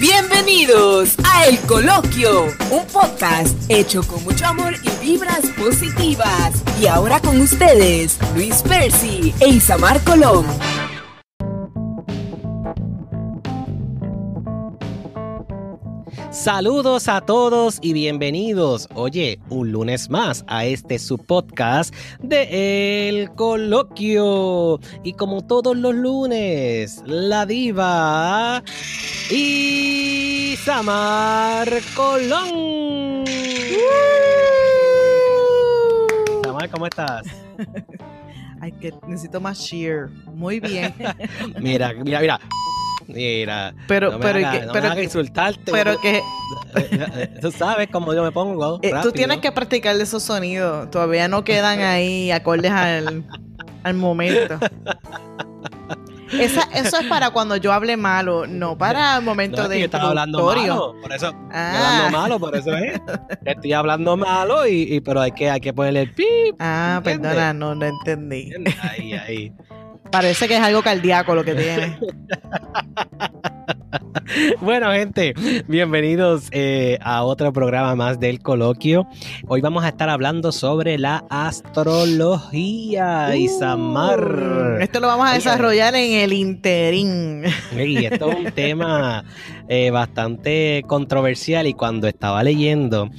Bienvenidos a El Coloquio, un podcast hecho con mucho amor y vibras positivas. Y ahora con ustedes, Luis Percy e Isamar Colón. Saludos a todos y bienvenidos. Oye, un lunes más a este su podcast de El Coloquio. Y como todos los lunes, la diva y Samar Colón. Samar, ¿cómo estás? Ay, que necesito más cheer. Muy bien. mira, mira, mira. Mira, pero, no me pero, haga, que, no pero, me haga que- insultarte. pero que Tú sabes cómo yo me pongo. eh, tú tienes que practicar esos sonidos. Todavía no quedan ahí acordes al, al momento. Esa, eso es para cuando yo hable malo, no para el momento No, de yo estaba hablando malo, por eso Ah. hablando malo, por eso es. Estoy hablando malo y, y- pero hay que hay que ponerle el pip. Ah, ¿Entiendes? perdona, no, no entendí. Ahí, ahí. Parece que es algo cardíaco lo que tiene. Bueno, gente, bienvenidos eh, a otro programa más del coloquio. Hoy vamos a estar hablando sobre la astrología, Isamar. Uh, Esto lo vamos a Oye. desarrollar en el interín. Y esto es un tema eh, bastante controversial y cuando estaba leyendo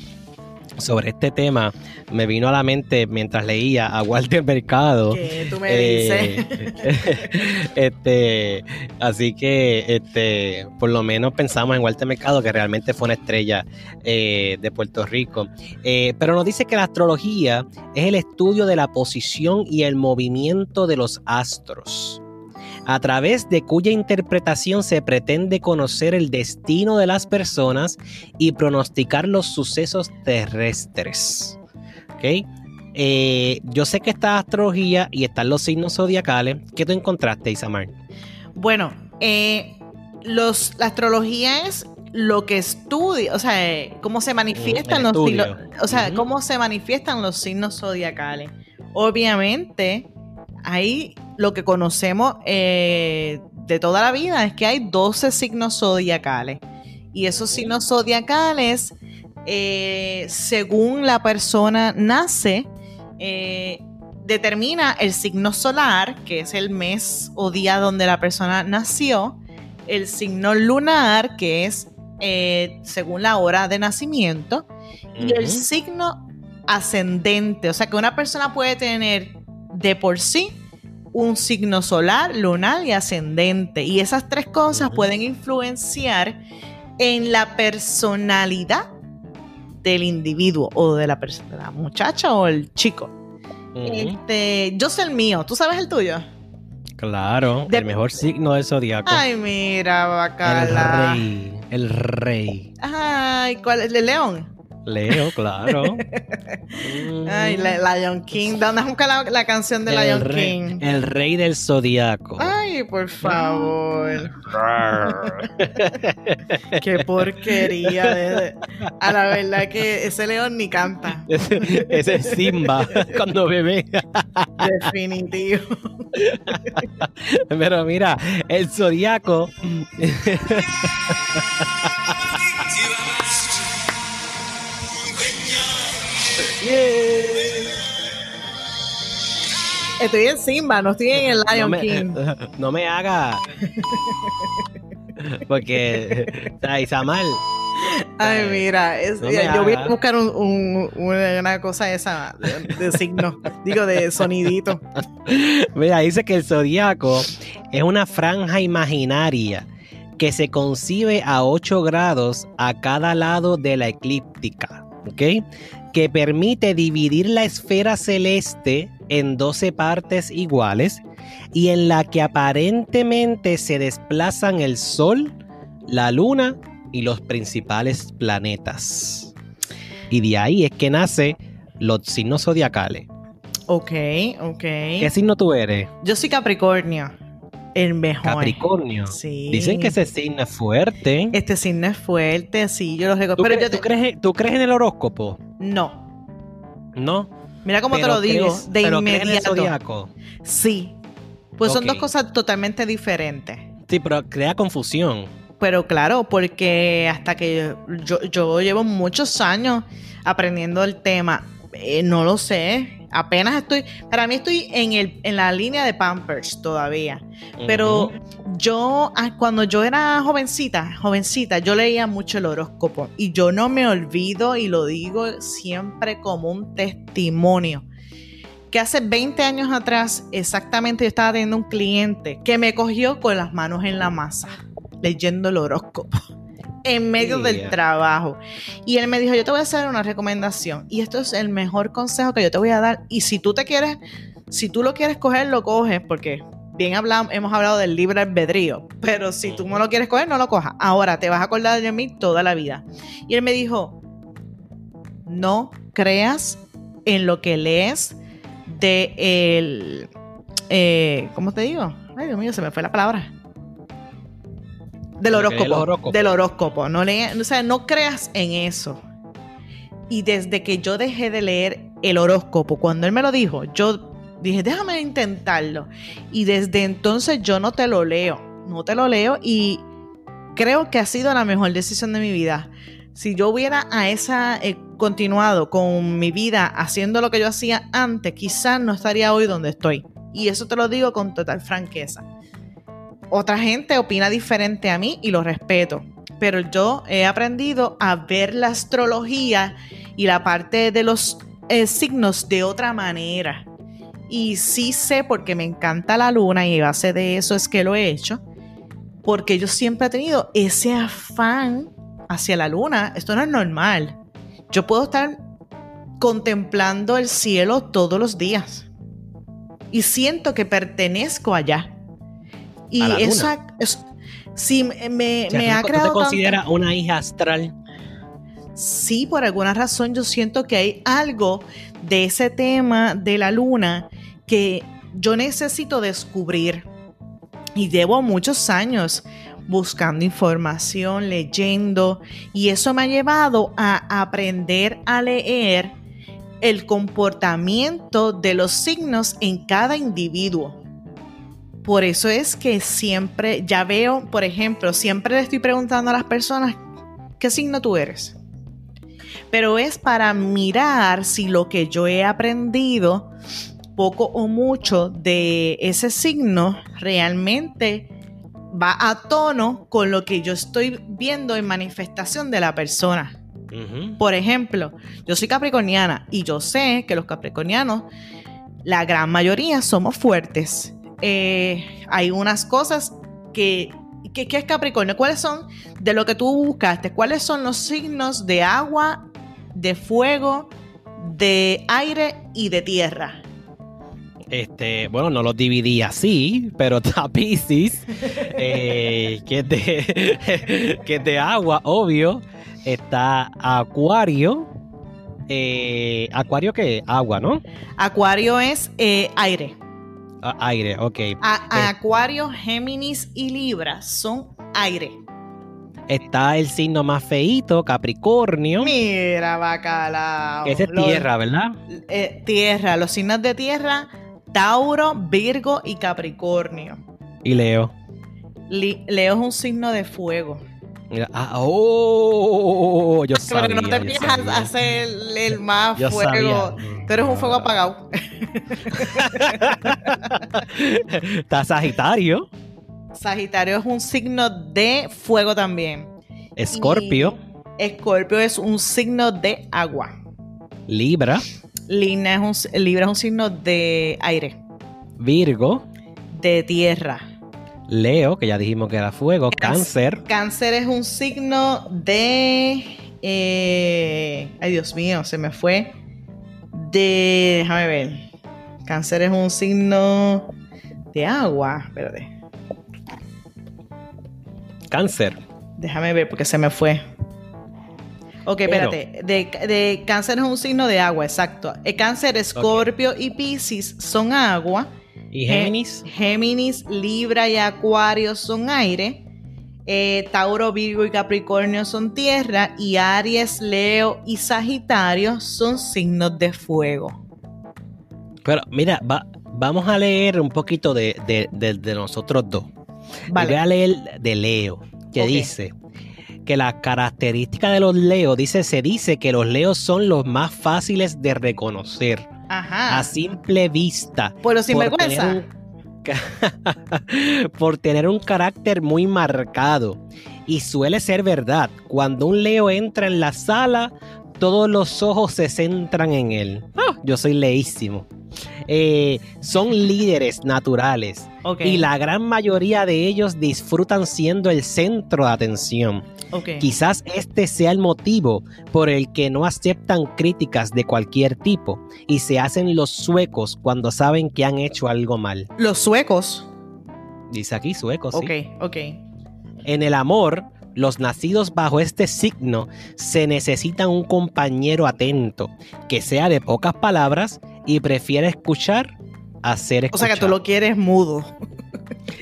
sobre este tema me vino a la mente mientras leía a Walter Mercado. Que tú me Eh, dices. este, así que este, por lo menos pensamos en Walter Mercado, que realmente fue una estrella eh, de Puerto Rico. Eh, pero nos dice que la astrología es el estudio de la posición y el movimiento de los astros, a través de cuya interpretación se pretende conocer el destino de las personas y pronosticar los sucesos terrestres. ¿Ok? Eh, yo sé que está astrología y están los signos zodiacales. ¿Qué tú encontraste, Isamar? Bueno, eh, los, la astrología es lo que estudia, o sea, eh, cómo se manifiestan los signos, o sea, cómo se manifiestan los signos zodiacales. Obviamente, ahí lo que conocemos eh, de toda la vida es que hay 12 signos zodiacales. Y esos signos zodiacales, eh, según la persona nace, eh, determina el signo solar, que es el mes o día donde la persona nació, el signo lunar, que es según la hora de nacimiento, y el signo ascendente. O sea que una persona puede tener de por sí un signo solar, lunar y ascendente. Y esas tres cosas pueden influenciar en la personalidad del individuo o de la, de la muchacha o el chico. Este, yo sé el mío, ¿tú sabes el tuyo? Claro, de- el mejor signo del zodiaco. Ay, mira, el bacala. rey, el rey. Ay, ¿cuál es? ¿El león? Leo, claro. Ay, la- Lion King. ¿Dónde buscar la, la canción de el Lion rey, King? el rey del zodiaco. Ay, por favor. Qué porquería. de- A la verdad que ese león ni canta. Ese, ese es Simba cuando bebé. Definitivo. Pero mira, el zodiaco. Estoy en Simba, no estoy en el no Lion me, King. no me haga. Porque, Ay, mira, es- No me yo voy a buscar un- un- una, cosa esa de, de signo, digo, de sonidito. Mira, dice que el zodiaco es una franja imaginaria que se concibe a 8 grados a cada lado de la eclíptica, ¿ok? Que permite dividir la esfera celeste en 12 partes iguales y en la que aparentemente se desplazan el Sol, la Luna y los principales planetas. Y de ahí es que nace los signos zodiacales. Ok, ok. ¿Qué signo tú eres? Yo soy Capricornio. El mejor. Capricornio. Sí. Dicen que ese signo es fuerte. Este signo es fuerte, sí, yo lo recuerdo. ¿Tú, Pero yo tú te- crees, tú crees en el horóscopo? No. No. Mira cómo te lo digo, crees- de pero crees en el inmediato. Sí. Pues son dos cosas totalmente diferentes. Sí, pero crea confusión. pero claro, porque hasta que yo, yo llevo muchos años aprendiendo el tema, eh, no lo sé. Apenas estoy, para mí estoy en, el, en la línea de Pampers todavía. Pero yo, ah, cuando yo era jovencita, jovencita, yo leía mucho el horóscopo y yo no me olvido y lo digo siempre como un testimonio que hace 20 años atrás exactamente yo estaba teniendo un cliente que me cogió con las manos en la masa, leyendo el horóscopo en medio del trabajo. Y él me dijo, yo te voy a hacer una recomendación y esto es el mejor consejo que yo te voy a dar. Y si tú te quieres, si tú lo quieres coger, lo coges porque bien hablamos, hemos hablado del libre albedrío, pero si tú no lo quieres coger, no lo cojas. Ahora te vas a acordar de mí toda la vida. Y él me dijo, no creas en lo que lees de el, eh, ¿cómo te digo? Ay, Dios mío, se me fue la palabra. Del horóscopo, Del horóscopo. No, le, o sea, no creas en eso. Y desde que yo dejé de leer el horóscopo, cuando él me lo dijo, yo dije, déjame intentarlo. Y desde entonces yo no te lo leo. No te lo leo y creo que ha sido la mejor decisión de mi vida. Si yo hubiera a esa eh, continuado con mi vida haciendo lo que yo hacía antes, quizás no estaría hoy donde estoy. Y eso te lo digo con total franqueza. Otra gente opina diferente a mí y lo respeto, pero yo he aprendido a ver la astrología y la parte de los eh, signos de otra manera. Y sí sé porque me encanta la luna y base de eso es que lo he hecho, porque yo siempre he tenido ese afán hacia la luna. Esto no es normal. Yo puedo estar contemplando el cielo todos los días y siento que pertenezco allá. Y eso, sí me, ha creado. ¿Tú te consideras una hija astral? Sí, por alguna razón yo siento que hay algo de ese tema de la luna que yo necesito descubrir. Y llevo muchos años buscando información, leyendo, y eso me ha llevado a aprender a leer el comportamiento de los signos en cada individuo. Por eso es que siempre, ya veo, por ejemplo, siempre le estoy preguntando a las personas, ¿qué signo tú eres? Pero es para mirar si lo que yo he aprendido, poco o mucho de ese signo, realmente va a tono con lo que yo estoy viendo en manifestación de la persona. Por ejemplo, yo soy capricorniana y yo sé que los capricornianos, la gran mayoría somos fuertes eh, hay unas cosas que, ¿Qué es Capricornio? ¿Cuáles son de lo que tú buscaste? ¿Cuáles son los signos de agua, de fuego, de aire y de tierra? Este, bueno, no los dividí así, pero está Pisces, eh, que, es de, que de agua, obvio. Está Acuario. Eh, ¿Acuario qué? Agua, ¿no? Acuario es aire aire, ok. Eh, acuario, Géminis y Libra son aire. Está el signo más feito, Capricornio. Mira, bacalao. Ese es tierra, ¿verdad? Eh, tierra, los signos de tierra, Tauro, Virgo y Capricornio. ¿Y Leo? Leo es un signo de fuego. Ah, oh, yo Pero no te a hacer el más fuego. Tú eres un fuego apagado. Está Sagitario. Sagitario es un signo de fuego también. Escorpio. Escorpio es un signo de agua. Libra. Libra es un, Libra es un signo de aire. Virgo. De tierra. Leo, que ya dijimos que era fuego, cáncer. Cáncer es un signo de... Eh, ay, Dios mío, se me fue. De... Déjame ver. Cáncer es un signo de agua. Espérate. Cáncer. Déjame ver porque se me fue. Ok, espérate. De, cáncer es un signo de agua, exacto. El cáncer, escorpio y piscis son agua. ¿Y Géminis? Géminis, Libra y Acuario son aire. Eh, Tauro, Virgo y Capricornio son tierra. Y Aries, Leo y Sagitario son signos de fuego. Pero mira, vamos a leer un poquito de, nosotros dos. Voy a leer de Leo. que dice que la característica de los leos, dice, se dice que los leos son los más fáciles de reconocer Ajá. a simple vista. Por los sinvergüenza. tener un- por tener un carácter muy marcado. Y suele ser verdad, cuando un leo entra en la sala, todos los ojos se centran en él. Ah, yo soy leísimo. Eh, son líderes naturales y la gran mayoría de ellos disfrutan siendo el centro de atención. Quizás este sea el motivo por el que no aceptan críticas de cualquier tipo y se hacen los suecos cuando saben que han hecho algo mal. Los suecos. Dice aquí suecos. sí. Ok, ok. En el amor, los nacidos bajo este signo se necesitan un compañero atento, que sea de pocas palabras y prefiera escuchar a ser O escuchado. sea que tú lo quieres mudo.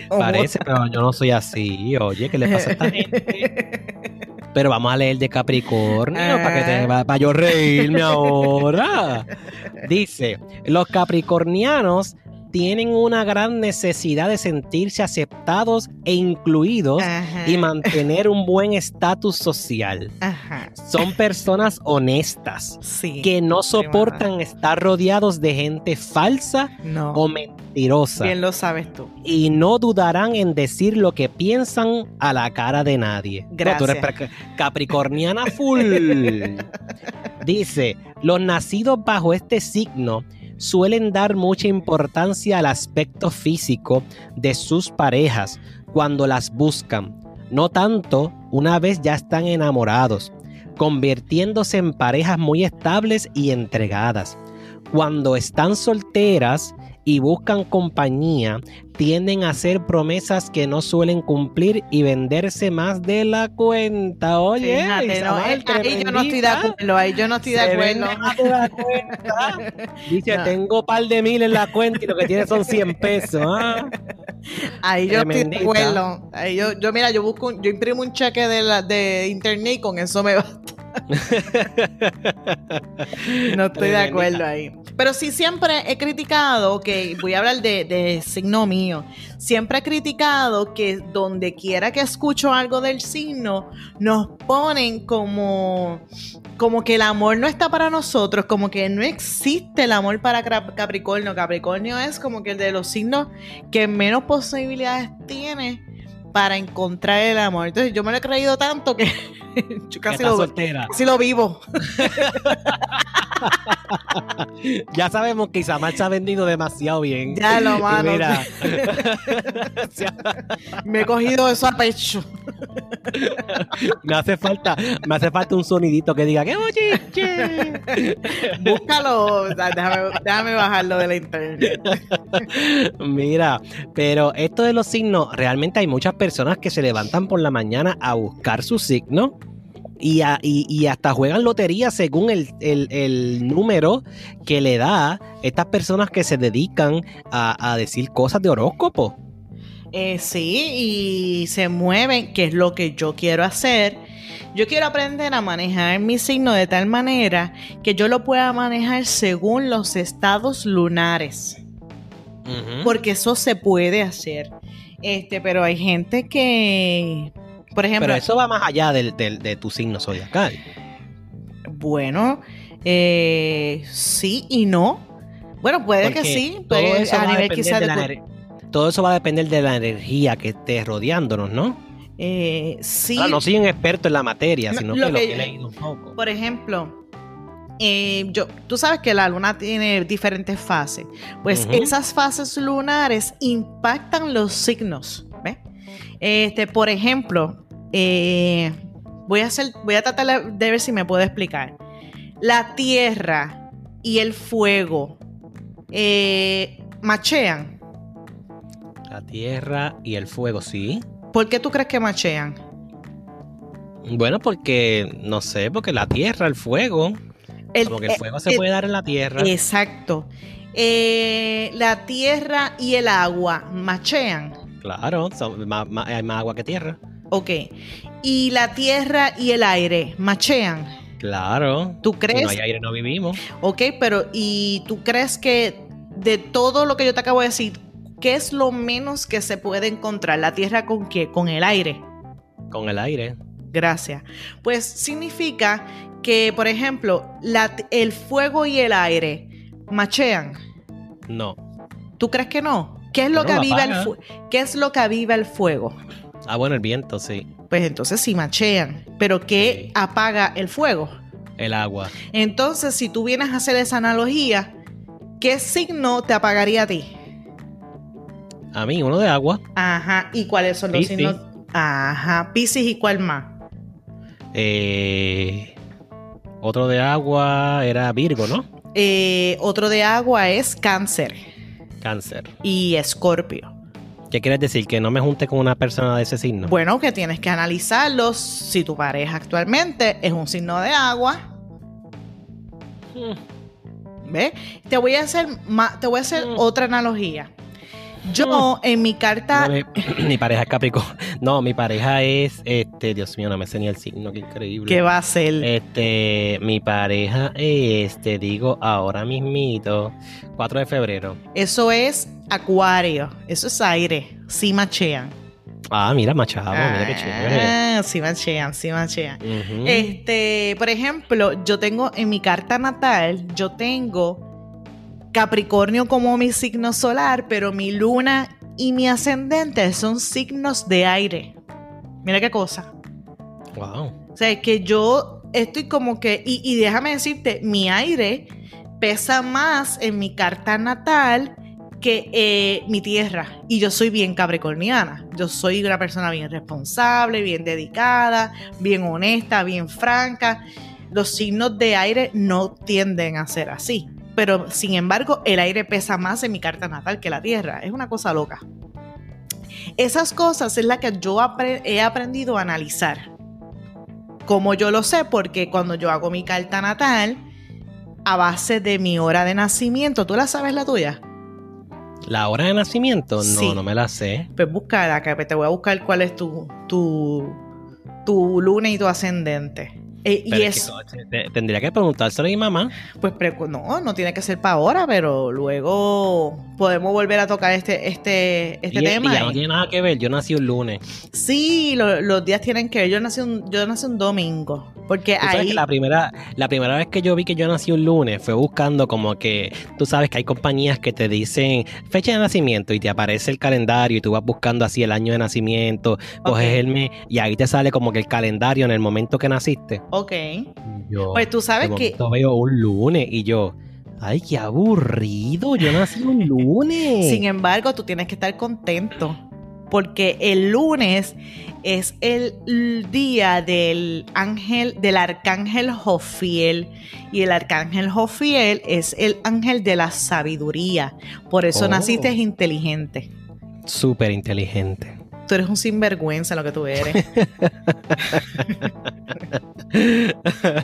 O Parece, pero yo no soy así. Oye, ¿qué le pasa a esta gente? Pero vamos a leer de Capricornio para que te Ah. para yo reírme ahora. Dice, los capricornianos tienen una gran necesidad de sentirse aceptados e incluidos Ajá. y mantener un buen estatus social. Ajá. Son personas honestas Sí. que no soportan estar rodeados de gente falsa No. o mentirosa Bien lo sabes tú. y no dudarán en decir lo que piensan a la cara de nadie. No, tú eres Gracias. capricorniana full. Dice, los nacidos bajo este signo suelen dar mucha importancia al aspecto físico de sus parejas cuando las buscan, no tanto una vez ya están enamorados, convirtiéndose en parejas muy estables y entregadas. Cuando están solteras y buscan compañía, tienden a hacer promesas que no suelen cumplir y venderse más de la cuenta. Oye, Fíjate, no, Isabel, eh, ahí yo no estoy de acuerdo, ahí yo no estoy de acuerdo. Dice, No. tengo par de mil en la cuenta y lo que tiene son 100 pesos. ¿ah? Ahí yo estoy de acuerdo. Ahí yo, yo mira, yo busco, un- yo imprimo un cheque de, la, de internet y con eso me basta. no estoy de acuerdo ahí. Pero sí siempre he criticado, que voy a hablar de, de signo mío, siempre he criticado que donde quiera que escucho algo del signo, nos ponen como, como que el amor no está para nosotros, como que no existe el amor para Cap- Capricornio. Capricornio es como que el de los signos que menos posibilidades tiene para encontrar el amor. Entonces yo me lo he creído tanto que yo casi lo, casi lo vivo. Ya sabemos que Isamar se ha vendido demasiado bien. Ya lo mano. Mira, Me he cogido eso a pecho. me hace falta, me hace falta un sonidito que diga que oye, che". Búscalo. Déjame, déjame bajarlo de la internet. Mira, pero esto de los signos, realmente hay muchas personas que se levantan por la mañana a buscar su signo y, a- y- y hasta juegan lotería según el, el- el número que le da estas personas que se dedican a, a decir cosas de horóscopo. Eh, sí, y se mueven, que es lo que yo quiero hacer. Yo quiero aprender a manejar mi signo de tal manera que yo lo pueda manejar según los estados lunares. Porque eso se puede hacer. Este, pero hay gente que, por ejemplo, Pero eso va más allá del, del- de tu signo zodiacal. bueno, eh, sí y no. Bueno, puede que sí, puede- eso a a nivel quizás de todo eso va a depender de la energía que esté rodeándonos, ¿no? eh, sí. Ahora, no soy un experto en la materia, No, sino lo que lo que- he leído un poco. Por ejemplo, eh, yo, tú sabes que la luna tiene diferentes fases. Pues esas fases lunares impactan los signos. ¿ves? Este, por ejemplo, eh, voy a hacer, voy a tratar de ver si me puedo explicar. La tierra y el fuego eh, machean. La tierra y el fuego, sí. ¿Por qué tú crees que machean? Bueno, porque, no sé, porque la tierra, el fuego, El- como que el eh, fuego se eh, puede dar en la tierra. Exacto. Eh, la tierra y el agua machean. Claro, son- hay más agua que tierra. Ok. Y la tierra y el aire machean. Claro. ¿Tú Si crees? no hay aire, no vivimos. Ok, pero ¿y tú crees que de todo lo que yo te acabo de decir, qué es lo menos que se puede encontrar? ¿La tierra con qué? Con el aire. Con el aire. Gracias. Pues significa que, por ejemplo, la- el fuego y el aire machean. No. ¿Tú crees que no? ¿Qué es lo que aviva el ¿Qué es lo que aviva el fuego? Ah, bueno, el viento, sí. Pues entonces sí machean. Pero ¿qué Sí. apaga el fuego? El agua. Entonces, si tú vienes a hacer esa analogía, ¿qué signo te apagaría a ti? A mí, uno de agua. Ajá. ¿Y cuáles son los Piscis. signos? Ajá. Piscis y cuál más. Eh, otro de agua era Virgo, ¿no? Eh, otro de agua es cáncer Cáncer. y escorpio. ¿Qué quieres decir? Que no me junte con una persona de ese signo. Bueno, que tienes que analizarlos. Si tu pareja actualmente es un signo de agua, ¿ves? Te voy a hacer, te voy a hacer Mm. otra analogía. Yo en mi carta, No, mi, mi pareja es Capricornio. No, mi pareja es, este, Dios mío, no me sé ni el signo, qué increíble. ¿qué va a ser? Este, mi pareja es, te digo ahora mismito, 4 de febrero. Eso es acuario, eso es aire, sí machean. Ah, mira, Machado, mira qué chévere. Ah, sí machean, sí machean. Este, por ejemplo, yo tengo en mi carta natal, yo tengo Capricornio como mi signo solar, pero mi luna y mi ascendente son signos de aire. Mira qué cosa. Wow. O sea, es que yo estoy como que, y, y déjame decirte, mi aire pesa más en mi carta natal que eh, mi tierra. Y yo soy bien capricorniana. Yo soy una persona bien responsable, bien dedicada, bien honesta, bien franca. Los signos de aire no tienden a ser así. Pero sin embargo, el aire pesa más en mi carta natal que la tierra. Es una cosa loca. Esas cosas es la que yo apre- he aprendido a analizar. Como yo lo sé, porque cuando yo hago mi carta natal, a base de mi hora de nacimiento, ¿tú la sabes la tuya? ¿La hora de nacimiento? No, Sí. no me la sé. Pues búscala, acá, te voy a buscar cuál es tu, tu, tu luna y tu ascendente. Eh, y es, que, tendría que preguntárselo a mi mamá. pues no, no tiene que ser para ahora, pero luego podemos volver a tocar este, este, este y, tema. y ya y- no tiene nada que ver. Yo nací un lunes. Sí, lo- los días tienen que ver. Yo nací un, yo nací un domingo. Porque Tú sabes ahí. que la primera, la primera vez que yo vi que yo nací un lunes fue buscando como que, tú sabes que hay compañías que te dicen fecha de nacimiento y te aparece el calendario y tú vas buscando así el año de nacimiento, coges Ok. el mes y ahí te sale como que el calendario en el momento que naciste. Ok. Yo, Pues tú sabes de que. momento veo un lunes y yo, ay, qué aburrido, yo nací un lunes. Sin embargo, tú tienes que estar contento. Porque el lunes es el día del ángel, del arcángel Jofiel. Y el arcángel Jofiel es el ángel de la sabiduría. Por eso Oh. naciste inteligente. Súper inteligente. Tú eres un sinvergüenza lo que tú eres. Eso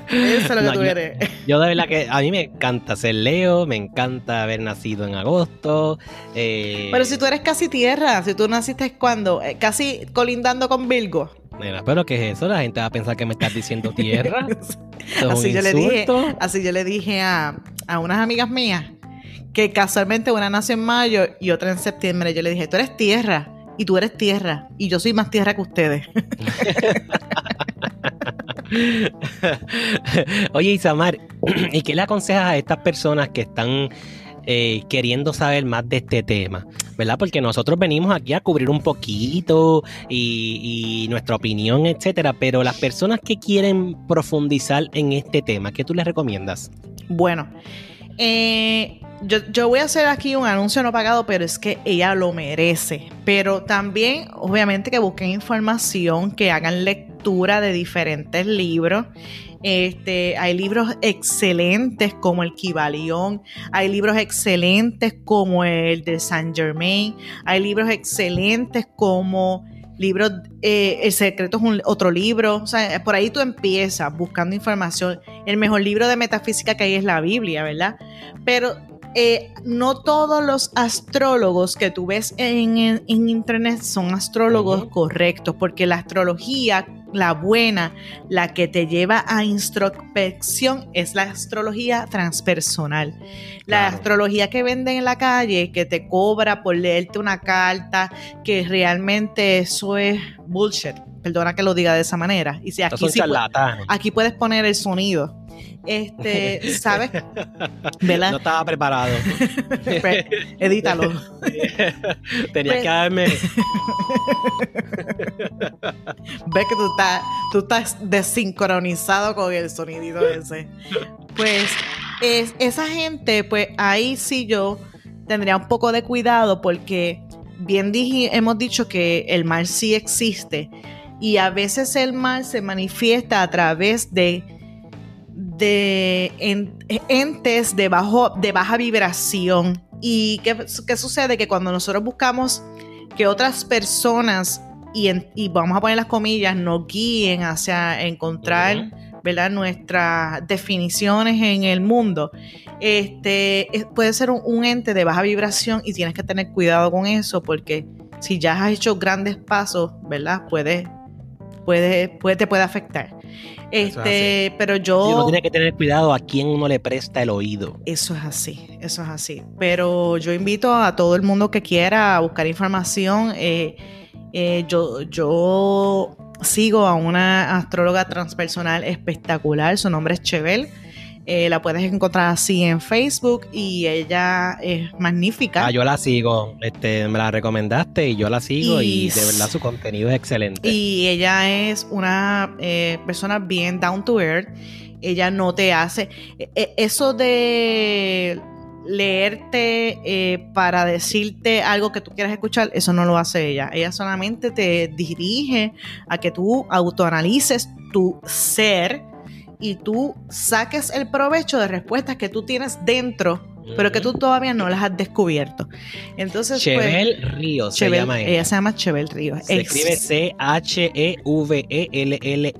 es lo que No, tú eres. Yo de verdad que a mí me encanta ser Leo, me encanta haber nacido en agosto. eh, Pero si tú eres casi tierra, si tú naciste cuando, Eh, casi colindando con Virgo. Nena, pero ¿qué es eso? La gente va a pensar que me estás diciendo tierra. Así yo le dije, así yo le dije a, a unas amigas mías que casualmente una nació en mayo y otra en septiembre. Yo le dije, tú eres tierra y tú eres tierra y yo soy más tierra que ustedes. Oye, Isamar, ¿y qué le aconsejas a estas personas que están eh, queriendo saber más de este tema? ¿Verdad? Porque nosotros venimos aquí a cubrir un poquito y, y nuestra opinión, etcétera, pero las personas que quieren profundizar en este tema, ¿qué tú les recomiendas? Bueno, eh, yo, yo voy a hacer aquí un anuncio no pagado, pero es que ella lo merece. Pero también, obviamente, que busquen información, que hagan lectura de diferentes libros. Este, hay libros excelentes como el Kibalión, hay libros excelentes como el de Saint Germain, hay libros excelentes como libros, eh, El secreto es un, otro libro, o sea, por ahí tú empiezas buscando información. El mejor libro de metafísica que hay es la Biblia, ¿verdad? Pero eh, no todos los astrólogos que tú ves en, en- en internet son astrólogos correctos, porque la astrología la buena, la que te lleva a introspección, es la astrología transpersonal. La astrología que venden en la calle, que te cobra por leerte una carta, que realmente eso es bullshit. Perdona que lo diga de esa manera. Y si aquí, aquí puedes poner el sonido este, ¿sabes? ¿Verdad? No estaba preparado. Pues, edítalo. Tenía pues que darme. Ves que tú estás, tú estás desincronizado con el sonidito ese. Pues es, esa gente, pues ahí sí yo tendría un poco de cuidado porque bien hemos dicho que el mal sí existe y a veces el mal se manifiesta a través de de entes de, bajo, de baja vibración. ¿Y qué, sucede? Que cuando nosotros buscamos que otras personas, y, y, vamos a poner las comillas, nos guíen hacia encontrar ¿verdad? nuestras definiciones en el mundo, este, puede ser un, ente de baja vibración y tienes que tener cuidado con eso porque si ya has hecho grandes pasos, ¿verdad? Puede, puede, puede, te puede afectar. Este, pero yo. uno tiene que tener cuidado a quién uno le presta el oído. Eso es así, eso es así. Pero yo invito a todo el mundo que quiera buscar información. Eh, eh, yo, yo sigo a una astróloga transpersonal espectacular. Su nombre es Chevel. Eh, la puedes encontrar así en Facebook y ella es magnífica. Ah, yo la sigo, este, me la recomendaste y yo la sigo y, de verdad su contenido es excelente. Y ella es una eh, persona bien down to earth. Ella no te hace e, eso de leerte para decirte algo que tú quieras escuchar, eso no lo hace ella. Ella solamente te dirige a que tú autoanalices tu ser y tú saques el provecho de respuestas que tú tienes dentro, pero que tú todavía no las has descubierto. Entonces, pues, Chevel Ríos se llama ella. Ella se llama Chevel Ríos. Se escribe C-H-E-V-E-L-L-E.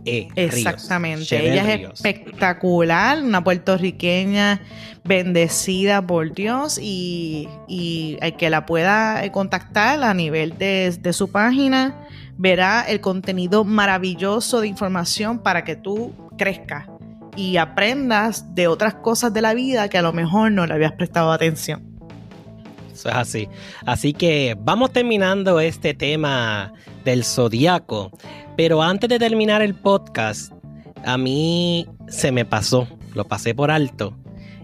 E Exactamente. ella es espectacular, una puertorriqueña bendecida por Dios y, y el que la pueda contactar a nivel de, de su página verá el contenido maravilloso de información para que tú crezcas y aprendas de otras cosas de la vida que a lo mejor no le habías prestado atención. Eso es así. Así que vamos terminando este tema del zodiaco. Pero antes de terminar el podcast, a mí se me pasó, lo pasé por alto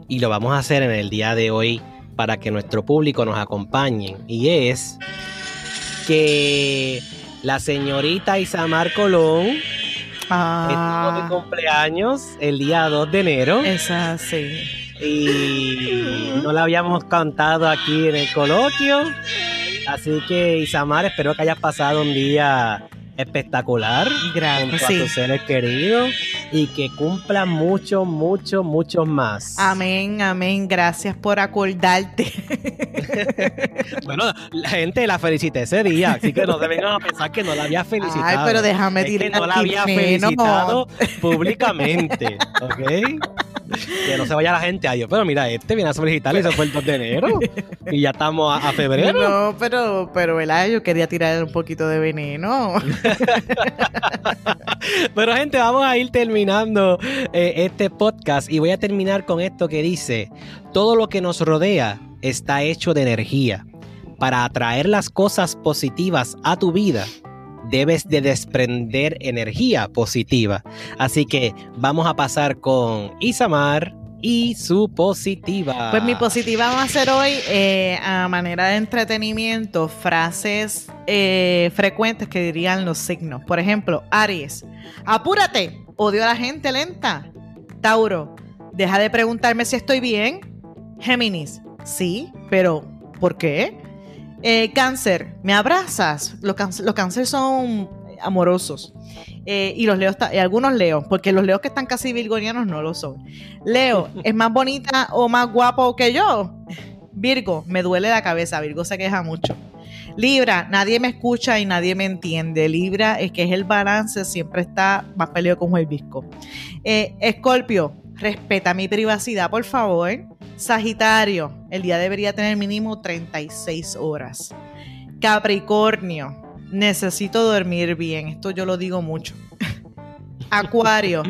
y lo vamos a hacer en el día de hoy para que nuestro público nos acompañe. Y es que la señorita Isamar Colón ah. estuvo de cumpleaños el día 2 de enero. Es así. Y no la habíamos cantado aquí en el coloquio. Así que Isamar, espero que hayas pasado un día espectacular Gracias, a tus seres queridos y que cumpla mucho, mucho, mucho más. Amén, amén. Gracias por acordarte. bueno, la gente la felicité ese día, así que no se vengan a pensar que no la había felicitado. Ay, pero déjame decir que no la había felicitado públicamente, ¿ok? Que no se vaya la gente a Dios. Pero mira, este viene a felicitarle y se fue el 2 de enero. Y ya estamos a, febrero. No, pero, pero, ¿verdad? Yo quería tirar un poquito de veneno. pero, gente, vamos a ir terminando eh, este podcast. Y voy a terminar con esto que dice: Todo lo que nos rodea está hecho de energía. Para atraer las cosas positivas a tu vida, debes de desprender energía positiva. Así que vamos a pasar con Isamar y su positiva. Pues mi positiva va a ser hoy, eh, a manera de entretenimiento, frases eh, frecuentes que dirían los signos. Por ejemplo, Aries, apúrate, odio a la gente lenta. Tauro, deja de preguntarme si estoy bien. Géminis, sí, pero ¿por qué? Eh, cáncer, ¿me abrazas? Los, cánceres son amorosos. Eh, y los leos, y algunos leos, porque los leos que están casi virgonianos no lo son. Leo, ¿es más bonita o más guapo que yo? Virgo, me duele la cabeza. Virgo se queja mucho. Libra, nadie me escucha y nadie me entiende. Libra es que es el balance, siempre está más peleado con el visco. Eh, Escorpio, respeta mi privacidad, por favor. Sagitario, el día debería tener mínimo 36 horas. Capricornio, necesito dormir bien. Esto yo lo digo mucho. Acuario,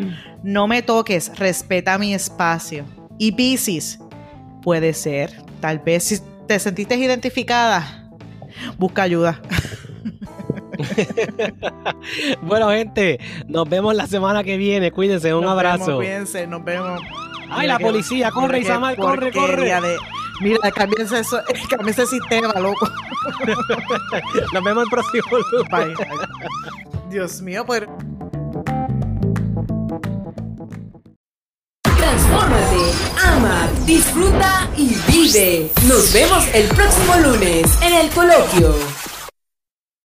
no me toques, respeta mi espacio. Y Piscis, puede ser, tal vez si te sentiste identificada, busca ayuda. bueno, gente, nos vemos la semana que viene. Cuídense, un abrazo. cuídense, nos vemos. Ay, la policía, corre, Isamar, corre, corre. mira, cámbiense, eso, ese sistema, loco. nos vemos el próximo lunes. Dios mío, pues. Transfórmate, ama, disfruta y vive. Nos vemos el próximo lunes en el coloquio.